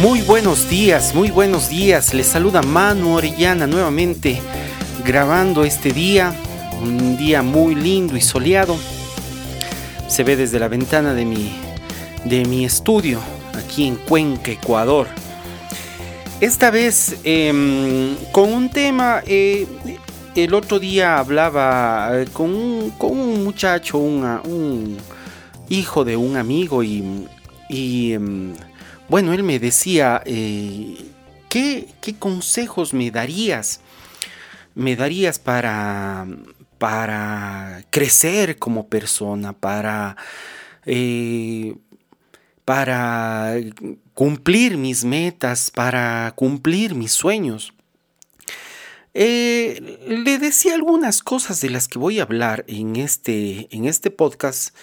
Muy buenos días, muy buenos días. Les saluda Manu Orellana nuevamente grabando este día, un día muy lindo y soleado. Se ve desde la ventana de mi, de mi estudio aquí en Cuenca, Ecuador. Esta vez em, con un tema, eh, el otro día hablaba eh, con un, muchacho, un hijo de un amigo y, em, bueno, él me decía, eh, ¿qué, consejos me darías? Me darías para, para crecer como persona, para, eh, para cumplir mis metas, para cumplir mis sueños. Eh, le decía algunas cosas de las que voy a hablar en este, en este podcast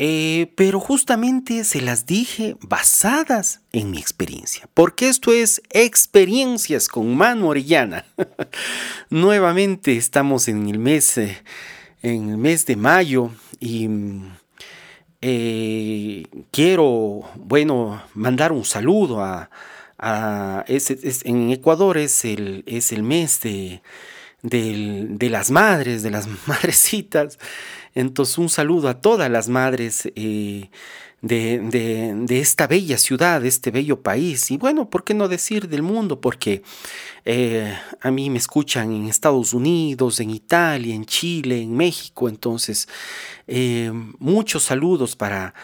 eh, pero justamente se las dije basadas en mi experiencia, porque esto es experiencias con Manu Orellana. Nuevamente estamos en el mes, eh, en el mes de mayo y eh, quiero, bueno, mandar un saludo a, en Ecuador es el, es el mes de, de las madres, de las madrecitas. Entonces un saludo a todas las madres eh, de, esta bella ciudad, de este bello país. Y bueno, ¿por qué no decir del mundo? Porque eh, a mí me escuchan en Estados Unidos, en Italia, en Chile, en México. Entonces, eh, muchos saludos para,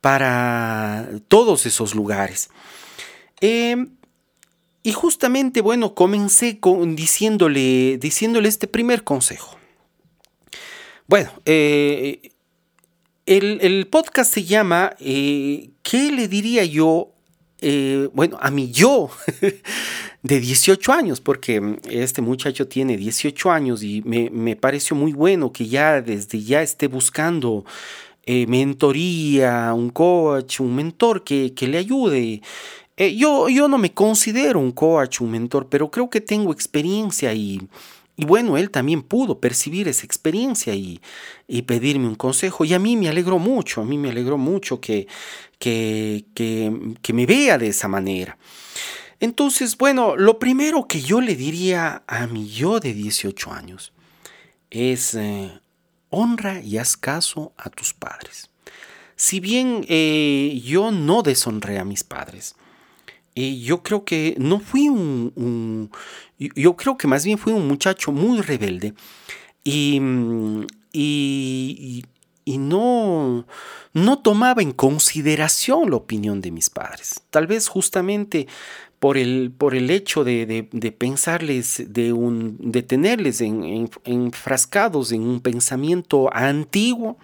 para todos esos lugares. y justamente, bueno, comencé diciéndole, diciéndole este primer consejo. Bueno, eh, el, podcast se llama eh, ¿Qué le diría yo? Eh, bueno, a mi yo de 18 años, porque este muchacho tiene 18 años y me, pareció muy bueno que ya desde ya esté buscando mentoría, un coach, un mentor que, le ayude. yo, yo no me considero un coach, un mentor, pero creo que tengo experiencia y y bueno, él también pudo percibir esa experiencia y, pedirme un consejo. Y a mí me alegró mucho, a mí me alegró mucho que, que, que, me vea de esa manera. Entonces, bueno, lo primero que yo le diría a mi yo de 18 años es eh, honra y haz caso a tus padres. Si bien eh, yo no deshonré a mis padres, y yo creo que no fui un, yo creo que más bien fui un muchacho muy rebelde y, y, no, no tomaba en consideración la opinión de mis padres. Tal vez justamente por el, por el hecho de, pensarles, de, un, de tenerles enfrascados en un pensamiento antiguo,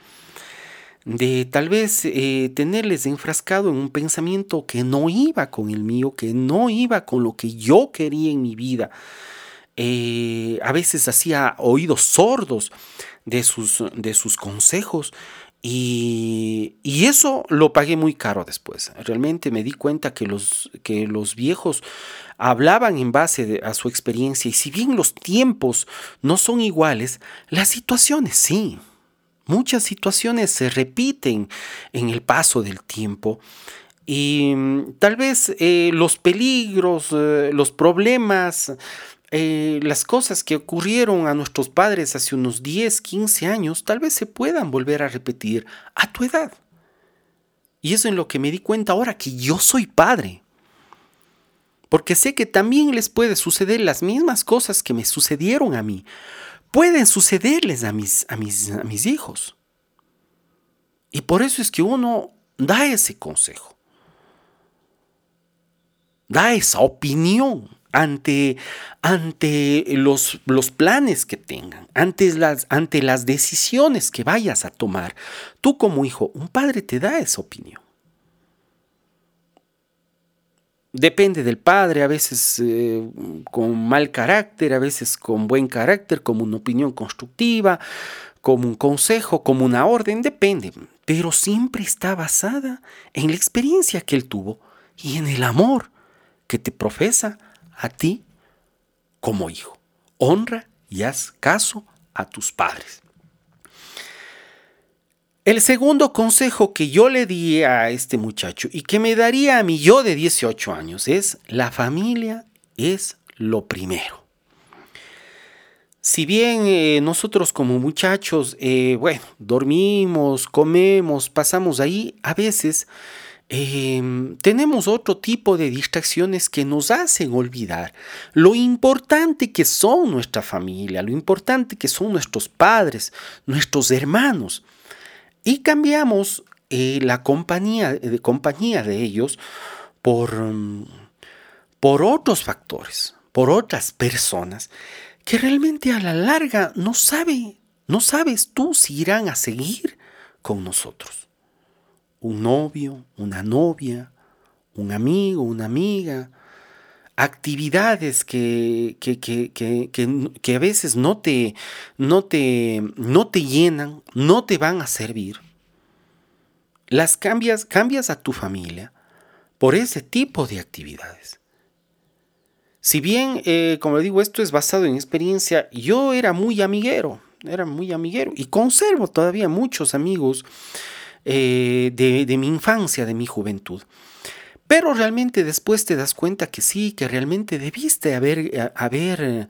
de tal vez eh, tenerles enfrascado en un pensamiento que no iba con el mío, que no iba con lo que yo quería en mi vida. Eh, a veces hacía oídos sordos de sus, de sus consejos y, eso lo pagué muy caro después. Realmente me di cuenta que los, que los viejos hablaban en base a su experiencia y si bien los tiempos no son iguales, las situaciones sí. Muchas situaciones se repiten en el paso del tiempo y mm, tal vez eh, los peligros, eh, los problemas, eh, las cosas que ocurrieron a nuestros padres hace unos 10, 15 años, tal vez se puedan volver a repetir a tu edad. Y eso es en lo que me di cuenta ahora que yo soy padre. Porque sé que también les puede suceder las mismas cosas que me sucedieron a mí pueden sucederles a mis, a mis, a mis hijos. Y por eso es que uno da ese consejo, da esa opinión ante, ante los, los, planes que tengan, ante las, ante las decisiones que vayas a tomar. Tú como hijo, un padre te da esa opinión. Depende del padre, a veces eh, con mal carácter, a veces con buen carácter, como una opinión constructiva, como un consejo, como una orden, depende. Pero siempre está basada en la experiencia que él tuvo y en el amor que te profesa a ti como hijo. Honra y haz caso a tus padres. El segundo consejo que yo le di a este muchacho y que me daría a mí yo de 18 años es, la familia es lo primero. Si bien eh, nosotros como muchachos, eh, bueno, dormimos, comemos, pasamos ahí, a veces em, tenemos otro tipo de distracciones que nos hacen olvidar lo importante que son nuestra familia, lo importante que son nuestros padres, nuestros hermanos. Y cambiamos eh, la compañía de, compañía de ellos por, mm, por otros factores, por otras personas que realmente a la larga no sabe, no sabes tú si irán a seguir con nosotros. Un novio, una novia, un amigo, una amiga, actividades que, que, que, que, a veces no te, no, te, no te llenan, no te van a servir. Las cambias, cambias a tu familia por ese tipo de actividades. Si bien, eh, como le digo, esto es basado en experiencia, yo era muy amiguero, era muy amiguero y conservo todavía muchos amigos eh, de, mi infancia, de mi juventud. Pero realmente después te das cuenta que sí, que realmente debiste haber, eh, haber,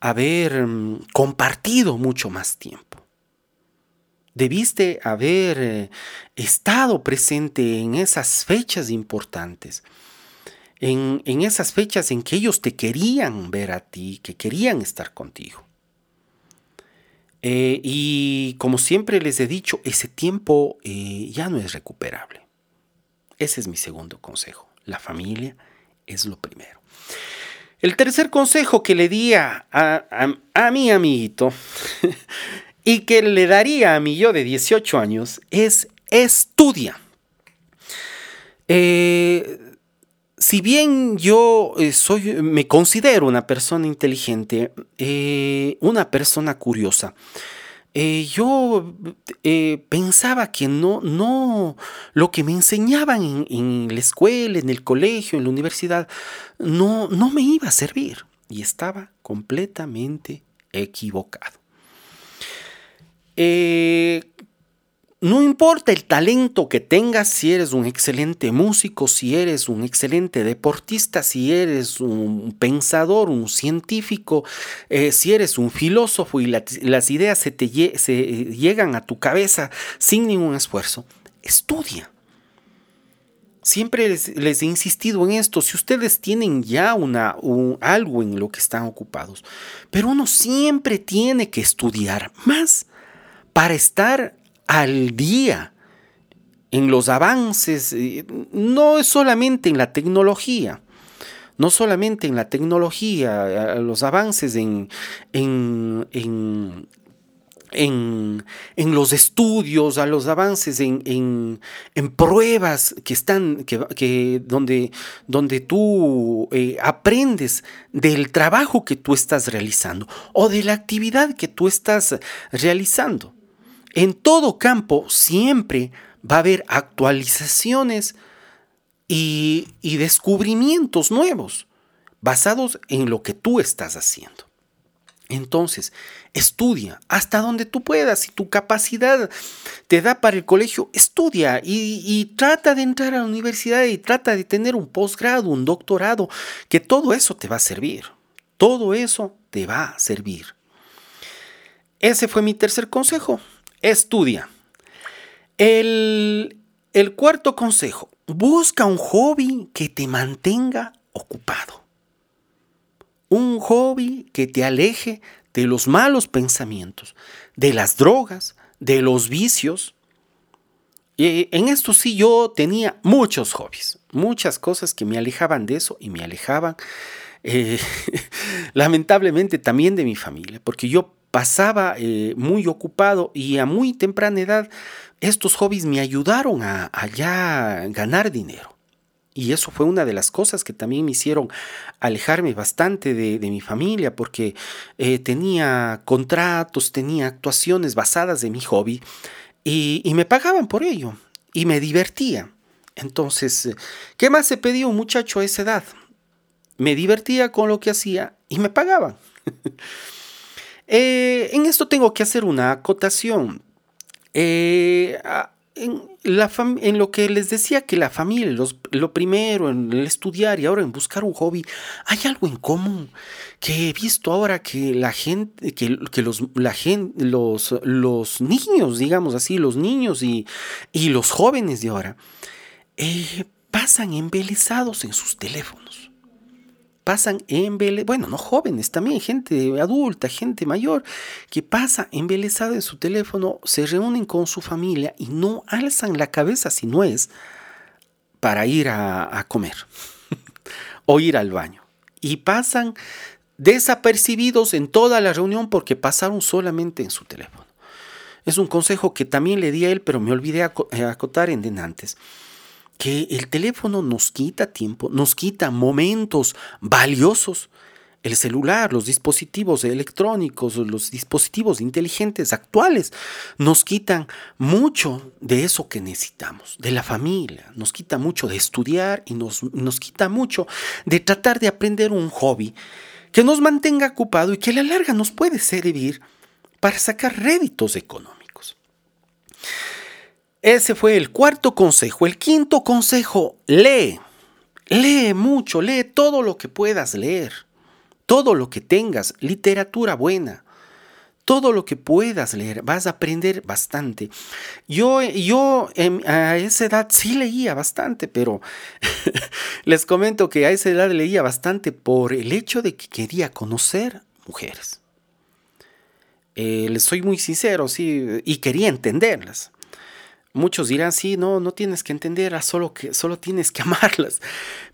haber mm, compartido mucho más tiempo. Debiste haber estado presente en esas fechas importantes en, esas fechas en que ellos te querían ver a ti, que querían estar contigo. Eh, y como siempre les he dicho, ese tiempo eh, ya no es recuperable. Ese es mi segundo consejo. La familia es lo primero. El tercer consejo que le di a, a, mi amiguito y que le daría a mi yo de 18 años es estudia. Eh, si bien yo eh, soy, me considero una persona inteligente, eh, una persona curiosa, eh, yo pensaba que no, no, lo que me enseñaban en, la escuela, en el colegio, en la universidad, no, no me iba a servir. Y estaba completamente equivocado. No importa el talento que tengas, si eres un excelente músico, si eres un excelente deportista, si eres un pensador, un científico, eh, si eres un filósofo y las ideas se, te llegan a tu cabeza sin ningún esfuerzo, estudia. Siempre les, he insistido en esto, si ustedes tienen ya una, algo en lo que están ocupados, pero uno siempre tiene que estudiar más para estar al día en los avances, eh, no es solamente en la tecnología, no solamente en la tecnología, los avances en, en, en, en, los estudios, a los avances en, pruebas que están, que, donde, donde tú eh, aprendes del trabajo que tú estás realizando o de la actividad que tú estás realizando. En todo campo siempre va a haber actualizaciones y, descubrimientos nuevos basados en lo que tú estás haciendo. Entonces, estudia hasta donde tú puedas. Si tu capacidad te da para el colegio, estudia y, y, trata de entrar a la universidad y trata de tener un posgrado, un doctorado, que todo eso te va a servir. Todo eso te va a servir. Ese fue mi tercer consejo. Estudia. El, cuarto consejo, busca un hobby que te mantenga ocupado. Un hobby que te aleje de los malos pensamientos, de las drogas, de los vicios. Y en esto sí yo tenía muchos hobbies, muchas cosas que me alejaban de eso y me alejaban eh, lamentablemente también de mi familia, porque yo pasaba eh, muy ocupado y a muy temprana edad estos hobbies me ayudaron a, ya ganar dinero. Y eso fue una de las cosas que también me hicieron alejarme bastante de, mi familia, porque eh, tenía contratos, tenía actuaciones basadas en mi hobby y, y, me pagaban por ello y me divertía. Entonces, ¿qué más se pedía un muchacho a esa edad? Me divertía con lo que hacía y me pagaban. Eh, en esto tengo que hacer una acotación. Eh, en, lo que les decía que la familia, lo primero en el estudiar y ahora en buscar un hobby, hay algo en común que he visto ahora que la gente, que, los, niños, digamos así, los niños y, y los jóvenes de ahora, eh, pasan embelesados en sus teléfonos pasan embelesados, bueno, no jóvenes, también gente adulta, gente mayor, que pasa embelesada en su teléfono, se reúnen con su familia y no alzan la cabeza si no es para ir a, comer o ir al baño. Y pasan desapercibidos en toda la reunión porque pasaron solamente en su teléfono. Es un consejo que también le di a él, pero me olvidé acotar en denantes que el teléfono nos quita tiempo, nos quita momentos valiosos. El celular, los dispositivos electrónicos, los dispositivos inteligentes actuales nos quitan mucho de eso que necesitamos, de la familia, nos quita mucho de estudiar y nos, nos quita mucho de tratar de aprender un hobby que nos mantenga ocupado y que a la larga nos puede servir para sacar réditos económicos. Ese fue el cuarto consejo. El quinto consejo, lee. Lee mucho, lee todo lo que puedas leer. Todo lo que tengas, literatura buena. Todo lo que puedas leer, vas a aprender bastante. Yo, yo a esa edad sí leía bastante, pero les comento que a esa edad leía bastante por el hecho de que quería conocer mujeres. Eh, les soy muy sincero, sí, y quería entenderlas. Muchos dirán, sí, no, no tienes que entenderlas, solo, que, solo tienes que amarlas.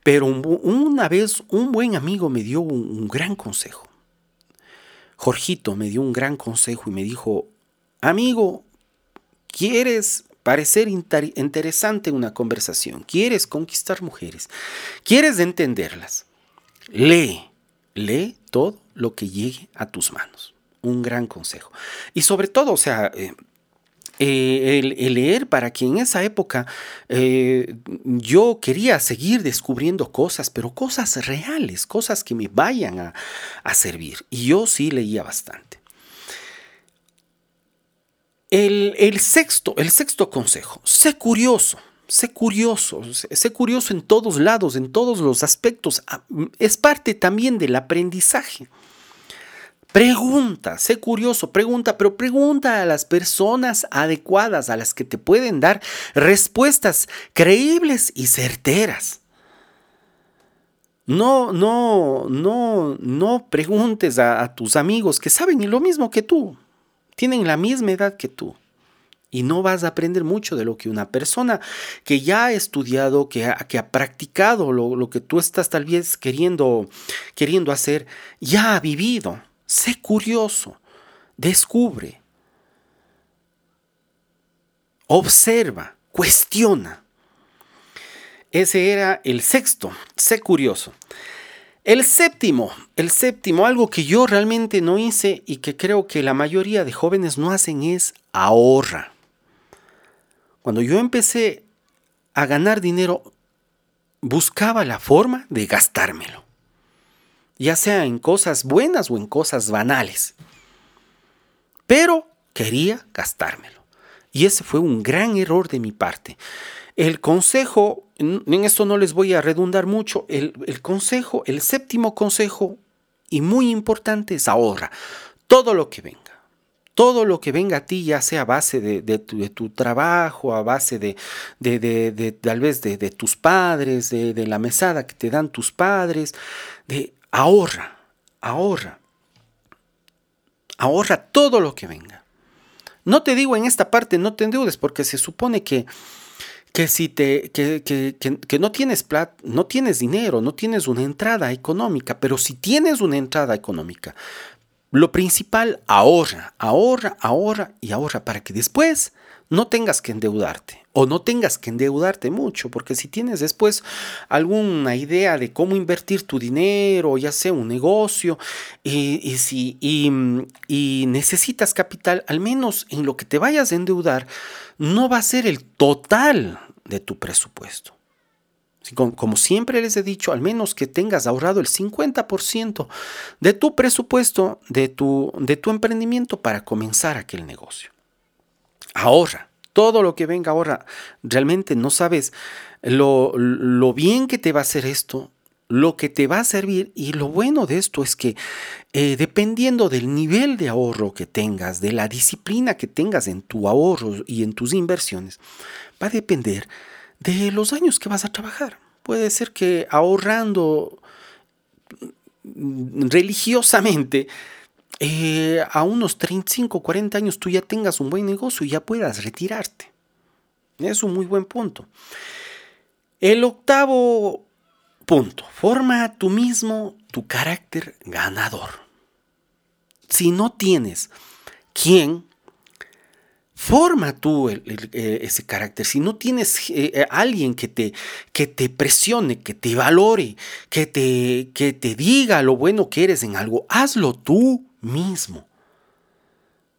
Pero una vez un buen amigo me dio un, gran consejo. Jorgito me dio un gran consejo y me dijo, amigo, ¿quieres parecer interesante en una conversación? ¿Quieres conquistar mujeres? ¿Quieres entenderlas? Lee, lee todo lo que llegue a tus manos. Un gran consejo. Y sobre todo, o sea, eh, eh, el, leer para que en esa época eh, yo quería seguir descubriendo cosas, pero cosas reales, cosas que me vayan a, a servir. Y yo sí leía bastante. El, el, sexto, el sexto consejo, sé curioso, sé curioso, sé curioso en todos lados, en todos los aspectos. Ah, es parte también del aprendizaje. Pregunta, sé curioso, pregunta, pero pregunta a las personas adecuadas, a las que te pueden dar respuestas creíbles y certeras. No, no, no, no preguntes a, tus amigos que saben lo mismo que tú, tienen la misma edad que tú. Y no vas a aprender mucho de lo que una persona que ya ha estudiado, que ha, que ha practicado lo, lo, que tú estás tal vez queriendo, queriendo hacer, ya ha vivido. Sé curioso, descubre, observa, cuestiona. Ese era el sexto, sé curioso. El séptimo, el séptimo, algo que yo realmente no hice y que creo que la mayoría de jóvenes no hacen es ahorra. Cuando yo empecé a ganar dinero, buscaba la forma de gastármelo ya sea en cosas buenas o en cosas banales. Pero quería gastármelo. Y ese fue un gran error de mi parte. El consejo, en esto no les voy a redundar mucho, el, consejo, el séptimo consejo, y muy importante, es ahorra todo lo que venga. Todo lo que venga a ti, ya sea a base de, tu, trabajo, a base de, de tal vez de, tus padres, de, la mesada que te dan tus padres, de ahorra, ahorra. Ahorra todo lo que venga. No te digo en esta parte no te endeudes porque se supone que, que si te que, que, que, no tienes plata, no tienes dinero, no tienes una entrada económica, pero si tienes una entrada económica, lo principal ahorra, ahorra, ahorra y ahorra para que después no tengas que endeudarte o no tengas que endeudarte mucho, porque si tienes después alguna idea de cómo invertir tu dinero, ya sea un negocio, y, si, y, necesitas capital, al menos en lo que te vayas a endeudar, no va a ser el total de tu presupuesto. Como, siempre les he dicho, al menos que tengas ahorrado el 50% de tu presupuesto, de tu, de tu emprendimiento para comenzar aquel negocio. ahorra. Todo lo que venga ahora, realmente no sabes lo, bien que te va a hacer esto, lo que te va a servir y lo bueno de esto es que eh, dependiendo del nivel de ahorro que tengas, de la disciplina que tengas en tu ahorro y en tus inversiones, va a depender de los años que vas a trabajar. Puede ser que ahorrando religiosamente eh, a unos 35, 40 años tú ya tengas un buen negocio y ya puedas retirarte. Es un muy buen punto. El octavo punto, forma tú mismo tu carácter ganador. Si no tienes quien forma tú eh, ese carácter. Si no tienes eh, alguien que te, que te presione, que te valore, que te, que te diga lo bueno que eres en algo, hazlo tú mismo.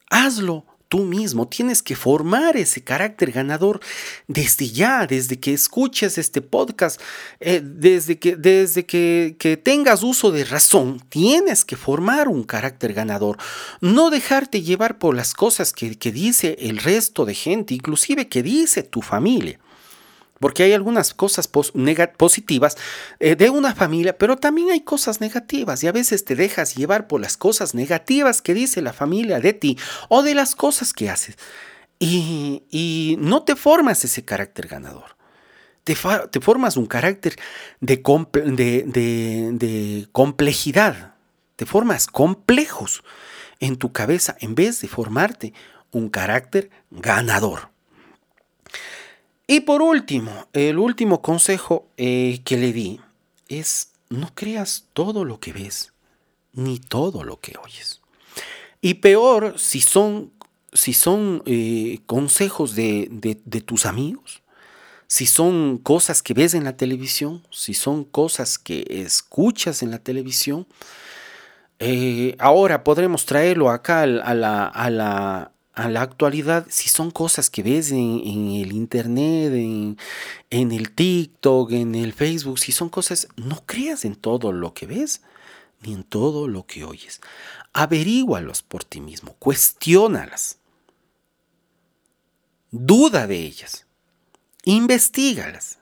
Hazlo tú mismo. Tienes que formar ese carácter ganador desde ya, desde que escuches este podcast, eh, desde, que, desde que, que, tengas uso de razón. Tienes que formar un carácter ganador. No dejarte llevar por las cosas que, que dice el resto de gente, inclusive que dice tu familia porque hay algunas cosas positivas eh, de una familia, pero también hay cosas negativas y a veces te dejas llevar por las cosas negativas que dice la familia de ti o de las cosas que haces y, no te formas ese carácter ganador. Te, formas un carácter de, de complejidad, te formas complejos en tu cabeza en vez de formarte un carácter ganador. Y por último, el último consejo eh, que le di es no creas todo lo que ves, ni todo lo que oyes. Y peor si son, si son eh, consejos de, tus amigos, si son cosas que ves en la televisión, si son cosas que escuchas en la televisión. Eh, ahora podremos traerlo acá a la, a la, a la actualidad, si son cosas que ves en, el internet, en, el TikTok, en el Facebook, si son cosas, no creas en todo lo que ves, ni en todo lo que oyes. Averígualos por ti mismo, cuestiónalas, duda de ellas, investigalas.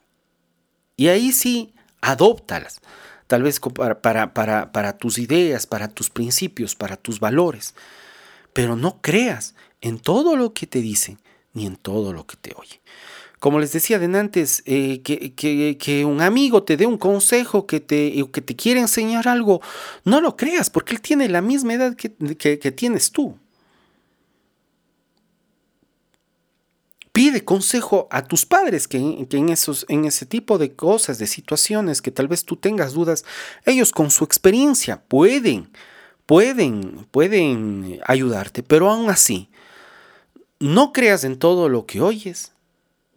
Y ahí sí, adóptalas, tal vez para tus ideas, para tus principios, para tus valores. Pero no creas en todo lo que te dicen, ni en todo lo que te oye. Como les decía de antes, eh, que, un amigo te dé un consejo, que te, que te quiere enseñar algo, no lo creas, porque él tiene la misma edad que, tienes tú. Pide consejo a tus padres que, en, esos, en ese tipo de cosas, de situaciones que tal vez tú tengas dudas, ellos con su experiencia pueden, pueden, pueden ayudarte, pero aún así, no creas en todo lo que oyes,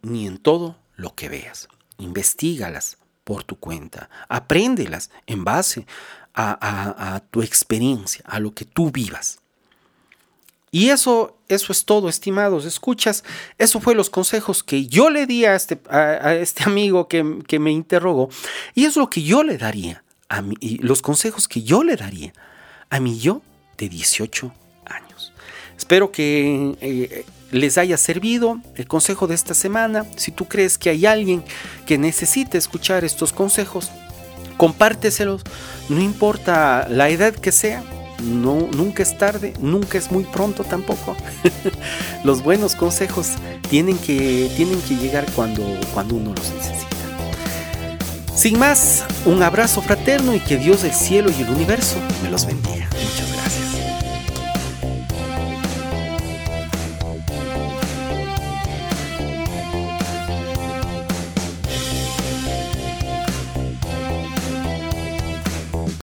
ni en todo lo que veas. Investígalas por tu cuenta. Apréndelas en base a, tu experiencia, a lo que tú vivas. Y eso, eso es todo, estimados. Escuchas, eso fue los consejos que yo le di a este, este amigo que, que, me interrogó. Y es lo que yo le daría, a mí, los consejos que yo le daría a mi yo de 18 años. Espero que eh, les haya servido el consejo de esta semana. Si tú crees que hay alguien que necesite escuchar estos consejos, compárteselos. No importa la edad que sea, no, nunca es tarde, nunca es muy pronto tampoco. los buenos consejos tienen que, tienen que llegar cuando, cuando uno los necesita. Sin más, un abrazo fraterno y que Dios del cielo y el universo me los bendiga.